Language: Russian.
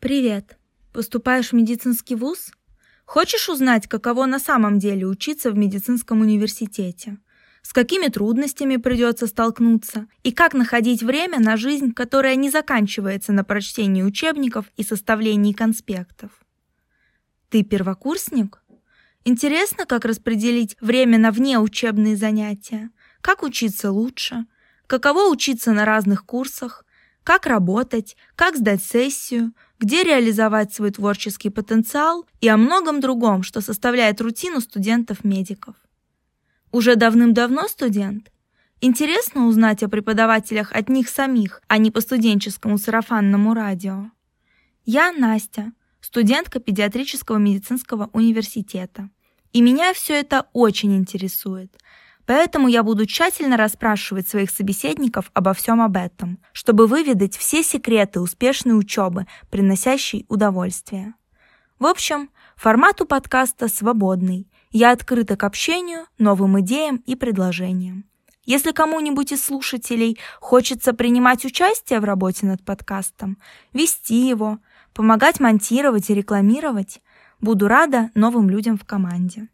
Привет. Поступаешь в медицинский вуз? Хочешь узнать, каково на самом деле учиться в медицинском университете? С какими трудностями придется столкнуться? И как находить время на жизнь, которая не заканчивается на прочтении учебников и составлении конспектов? Ты первокурсник? Интересно, как распределить время на внеучебные занятия? Как учиться лучше? Каково учиться на разных курсах? Как работать? Как сдать сессию? Где реализовать свой творческий потенциал? И о многом другом, что составляет рутину студентов-медиков. Уже давным-давно студент? Интересно узнать о преподавателях от них самих, а не по студенческому сарафанному радио. Я Настя, студентка педиатрического медицинского университета. И меня все это очень интересует. Поэтому я буду тщательно расспрашивать своих собеседников обо всем об этом, чтобы выведать все секреты успешной учебы, приносящей удовольствие. В общем, формат у подкаста свободный. Я открыта к общению, новым идеям и предложениям. Если кому-нибудь из слушателей хочется принимать участие в работе над подкастом, вести его, помогать монтировать и рекламировать, буду рада новым людям в команде.